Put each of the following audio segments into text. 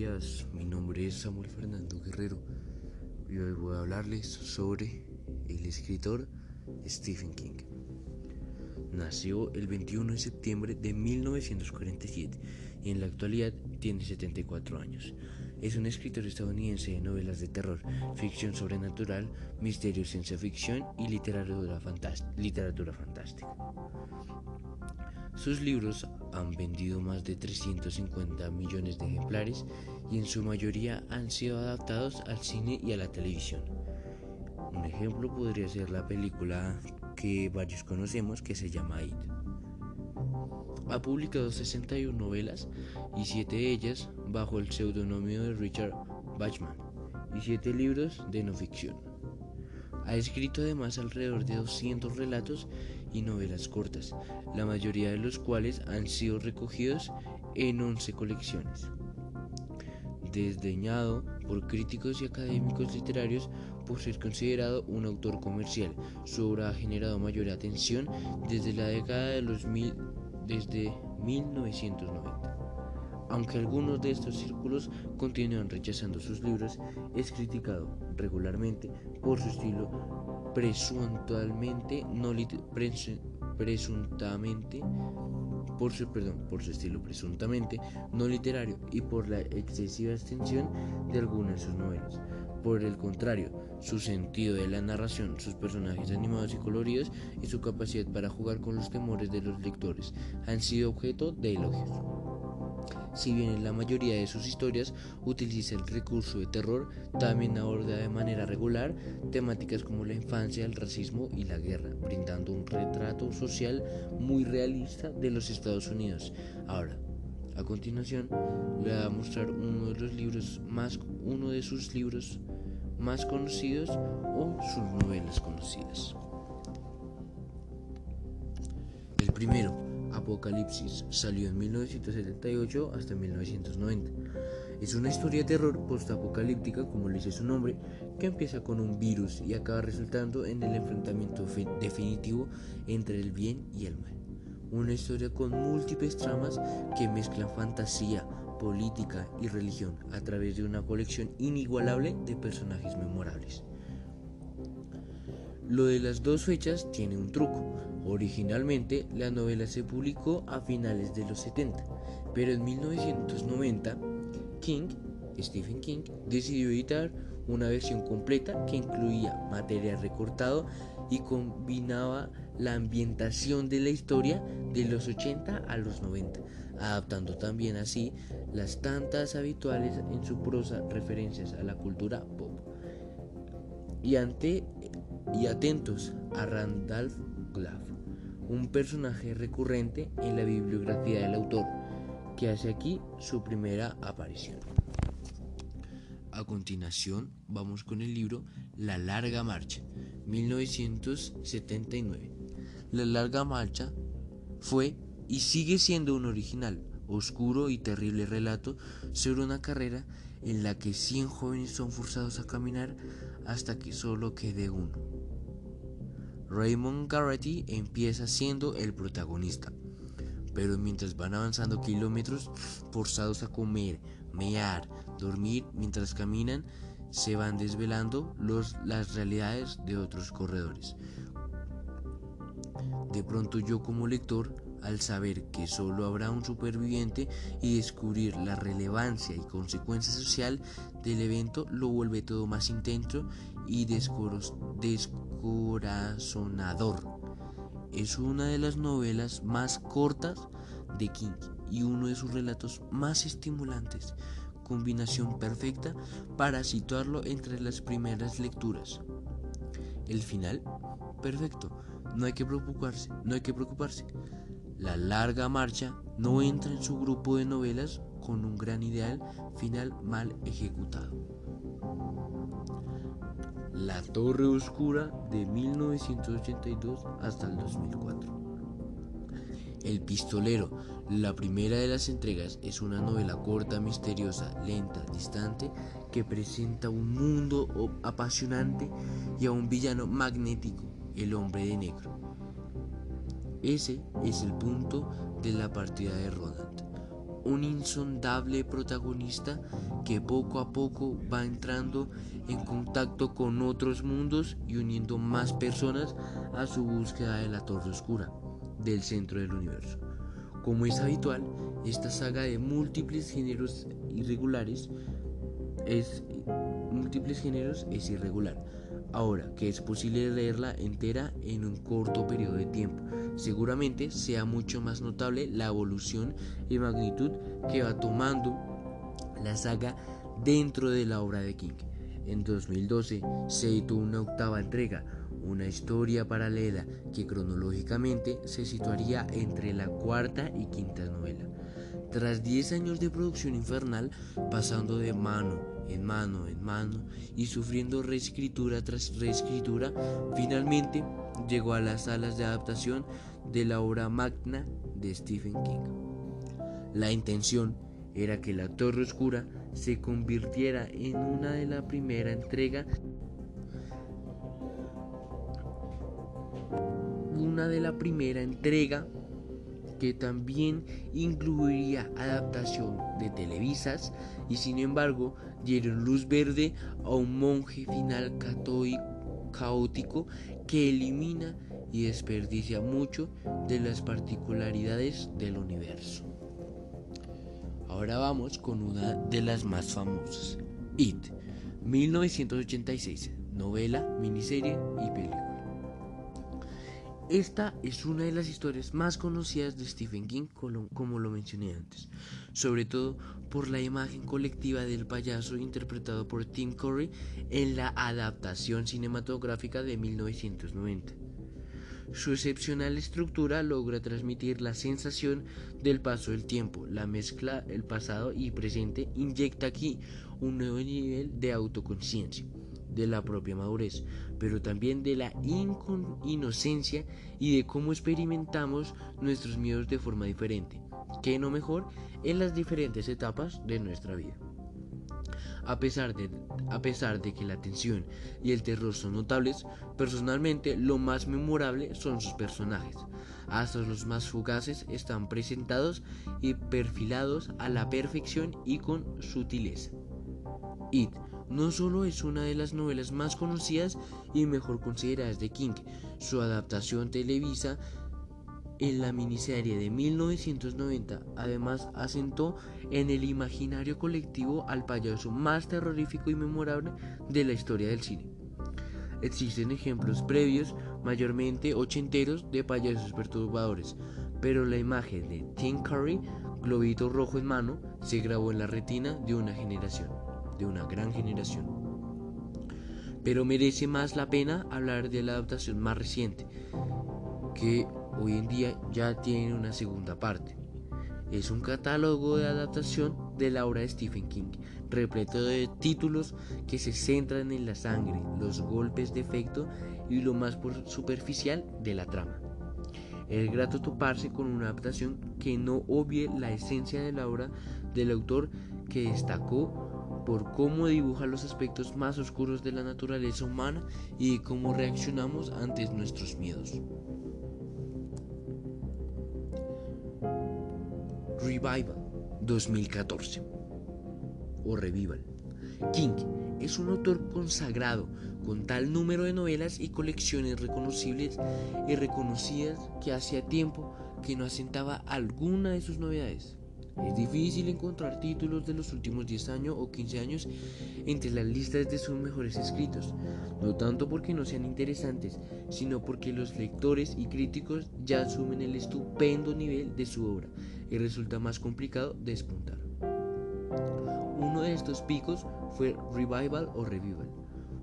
días, mi nombre es Samuel Fernando Guerrero y hoy voy a hablarles sobre el escritor Stephen King. Nació el 21 de septiembre de 1947 y en la actualidad tiene 74 años. Es un escritor estadounidense de novelas de terror, ficción sobrenatural, misterio, ciencia ficción y literatura, literatura fantástica. Sus libros han vendido más de 350 millones de ejemplares y en su mayoría han sido adaptados al cine y a la televisión. Un ejemplo podría ser la película que varios conocemos que se llama It. Ha publicado 61 novelas y 7 de ellas bajo el seudónimo de Richard Bachman y 7 libros de no ficción. Ha escrito además alrededor de 200 relatos y novelas cortas, la mayoría de los cuales han sido recogidos en 11 colecciones. Desdeñado por críticos y académicos literarios por ser considerado un autor comercial, su obra ha generado mayor atención desde la década de los mil, desde 1990. Aunque algunos de estos círculos continúan rechazando sus libros, es criticado regularmente por su estilo presuntualmente no presuntamente por su, perdón, por su estilo presuntamente no literario y por la excesiva extensión de algunas de sus novelas. Por el contrario, su sentido de la narración, sus personajes animados y coloridos y su capacidad para jugar con los temores de los lectores han sido objeto de elogios. Si bien en la mayoría de sus historias utiliza el recurso de terror, también aborda de manera regular temáticas como la infancia, el racismo y la guerra, brindando un retrato social muy realista de los Estados Unidos. Ahora, a continuación, le voy a mostrar uno de uno de sus libros más conocidos o sus novelas conocidas. El primero, Apocalipsis salió en 1978 hasta 1990. Es una historia de terror postapocalíptica, como le dice su nombre, que empieza con un virus y acaba resultando en el enfrentamiento definitivo entre el bien y el mal. Una historia con múltiples tramas que mezclan fantasía, política y religión a través de una colección inigualable de personajes memorables. Lo de las dos fechas tiene un truco. Originalmente la novela se publicó a finales de los 70, pero en 1990 King, Stephen King, decidió editar una versión completa que incluía material recortado y combinaba la ambientación de la historia de los 80 a los 90, adaptando también así las tantas habituales en su prosa referencias a la cultura pop. Y ante y atentos a Randolph Glaff, un personaje recurrente en la bibliografía del autor, que hace aquí su primera aparición. A continuación, vamos con el libro La Larga Marcha, 1979. La Larga Marcha fue y sigue siendo un original, oscuro y terrible relato sobre una carrera en la que 100 jóvenes son forzados a caminar hasta que solo quede uno. Raymond Garrity empieza siendo el protagonista, pero mientras van avanzando kilómetros, forzados a comer, mear, dormir mientras caminan, se van desvelando los, las realidades de otros corredores. De pronto yo como lector al saber que solo habrá un superviviente y descubrir la relevancia y consecuencia social del evento lo vuelve todo más intenso y descorazonador. Es una de las novelas más cortas de King y uno de sus relatos más estimulantes, combinación perfecta para situarlo entre las primeras lecturas. El final, perfecto, no hay que preocuparse, no hay que preocuparse. La larga marcha no entra en su grupo de novelas con un gran ideal final mal ejecutado. La Torre Oscura de 1982 hasta el 2004. El Pistolero, la primera de las entregas, es una novela corta, misteriosa, lenta, distante, que presenta un mundo apasionante y a un villano magnético, el hombre de negro ese es el punto de la partida de Roland. Un insondable protagonista que poco a poco va entrando en contacto con otros mundos y uniendo más personas a su búsqueda de la Torre Oscura del centro del universo. Como es habitual, esta saga de múltiples géneros irregulares es múltiples géneros es irregular. Ahora que es posible leerla entera en un corto periodo de tiempo, seguramente sea mucho más notable la evolución y magnitud que va tomando la saga dentro de la obra de King. En 2012 se editó una octava entrega, una historia paralela que cronológicamente se situaría entre la cuarta y quinta novela. Tras 10 años de producción infernal, pasando de mano en mano en mano y sufriendo reescritura tras reescritura, finalmente llegó a las salas de adaptación de la obra magna de Stephen King. La intención era que La Torre Oscura se convirtiera en una de la primera entrega una de la primera entrega que también incluiría adaptación de televisas y sin embargo dieron luz verde a un monje final caótico que elimina y desperdicia mucho de las particularidades del universo. Ahora vamos con una de las más famosas, It, 1986, novela, miniserie y película. Esta es una de las historias más conocidas de Stephen King, como lo mencioné antes, sobre todo por la imagen colectiva del payaso interpretado por Tim Curry en la adaptación cinematográfica de 1990. Su excepcional estructura logra transmitir la sensación del paso del tiempo. La mezcla el pasado y presente inyecta aquí un nuevo nivel de autoconciencia, de la propia madurez, pero también de la inocencia y de cómo experimentamos nuestros miedos de forma diferente, que no mejor en las diferentes etapas de nuestra vida. A pesar, de, a pesar de que la tensión y el terror son notables, personalmente lo más memorable son sus personajes. Hasta los más fugaces están presentados y perfilados a la perfección y con sutileza. It no solo es una de las novelas más conocidas y mejor consideradas de King, su adaptación televisa en la miniserie de 1990 además asentó en el imaginario colectivo al payaso más terrorífico y memorable de la historia del cine. Existen ejemplos previos, mayormente ochenteros, de payasos perturbadores, pero la imagen de Tim Curry, globito rojo en mano, se grabó en la retina de una generación, de una gran generación. Pero merece más la pena hablar de la adaptación más reciente, que hoy en día ya tiene una segunda parte. Es un catálogo de adaptación de la obra de Stephen King, repleto de títulos que se centran en la sangre, los golpes de efecto y lo más superficial de la trama. Es grato toparse con una adaptación que no obvie la esencia de la obra del autor que destacó por cómo dibuja los aspectos más oscuros de la naturaleza humana y cómo reaccionamos ante nuestros miedos. Revival 2014 o Revival. King es un autor consagrado con tal número de novelas y colecciones reconocibles y reconocidas que hacía tiempo que no asentaba alguna de sus novedades. Es difícil encontrar títulos de los últimos 10 años o 15 años entre las listas de sus mejores escritos, no tanto porque no sean interesantes, sino porque los lectores y críticos ya asumen el estupendo nivel de su obra y resulta más complicado despuntar. Uno de estos picos fue Revival o Revival,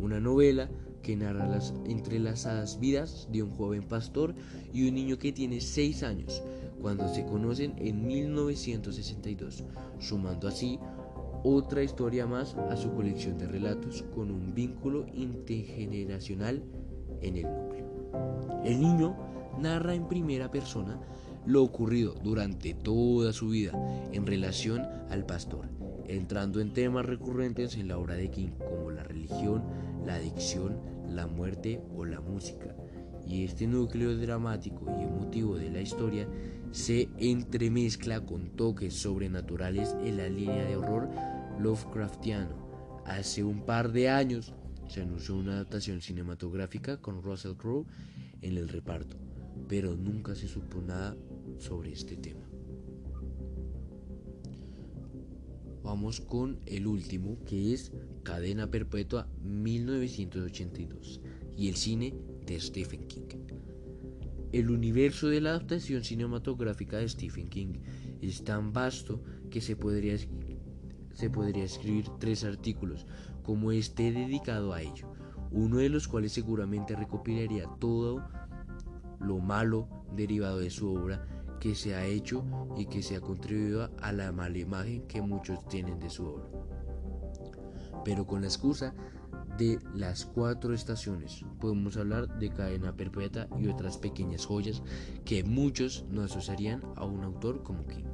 una novela que narra las entrelazadas vidas de un joven pastor y un niño que tiene 6 años, cuando se conocen en 1962, sumando así otra historia más a su colección de relatos con un vínculo intergeneracional en el núcleo. El niño narra en primera persona lo ocurrido durante toda su vida en relación al pastor, entrando en temas recurrentes en la obra de King como la religión, la adicción, la muerte o la música, y este núcleo dramático y emotivo de la historia se entremezcla con toques sobrenaturales en la línea de horror Lovecraftiano. Hace un par de años se anunció una adaptación cinematográfica con Russell Crowe en el reparto, pero nunca se supo nada sobre este tema. Vamos con el último, que es Cadena Perpetua 1982 y el cine de Stephen King. El universo de la adaptación cinematográfica de Stephen King es tan vasto que se podría, escribir tres artículos como este dedicado a ello, uno de los cuales seguramente recopilaría todo lo malo derivado de su obra que se ha hecho y que se ha contribuido a la mala imagen que muchos tienen de su obra. Pero con la excusa de las cuatro estaciones podemos hablar de cadena perpetua y otras pequeñas joyas que muchos no asociarían a un autor como King.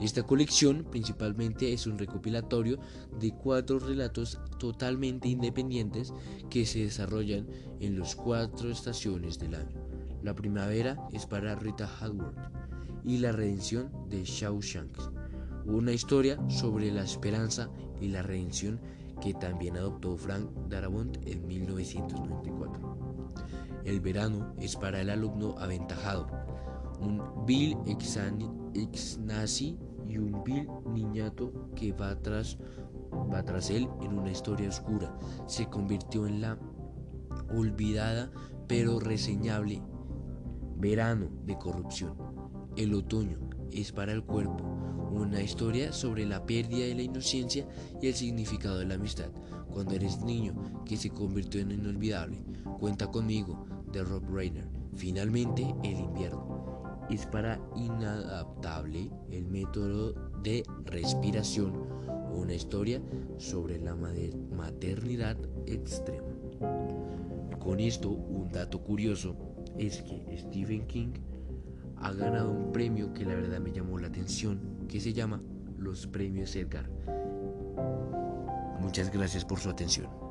Esta colección principalmente es un recopilatorio de cuatro relatos totalmente independientes que se desarrollan en las cuatro estaciones del año. La primavera es para Rita Hayworth y la redención de Shawshank, una historia sobre la esperanza y la redención que también adoptó Frank Darabont en 1994. El verano es para el alumno aventajado, un Bill ex-nazi y un Bill niñato que va tras, va tras él en una historia oscura. Se convirtió en la olvidada pero reseñable verano de corrupción. El otoño es para el cuerpo una historia sobre la pérdida de la inocencia y el significado de la amistad. Cuando eres niño que se convirtió en inolvidable. Cuenta conmigo de Rob Reiner. Finalmente, el invierno es para inadaptable el método de respiración, una historia sobre la maternidad extrema. Con esto, un dato curioso es que Stephen King ha ganado un premio que la verdad me llamó la atención, que se llama los premios Edgar. Muchas gracias por su atención.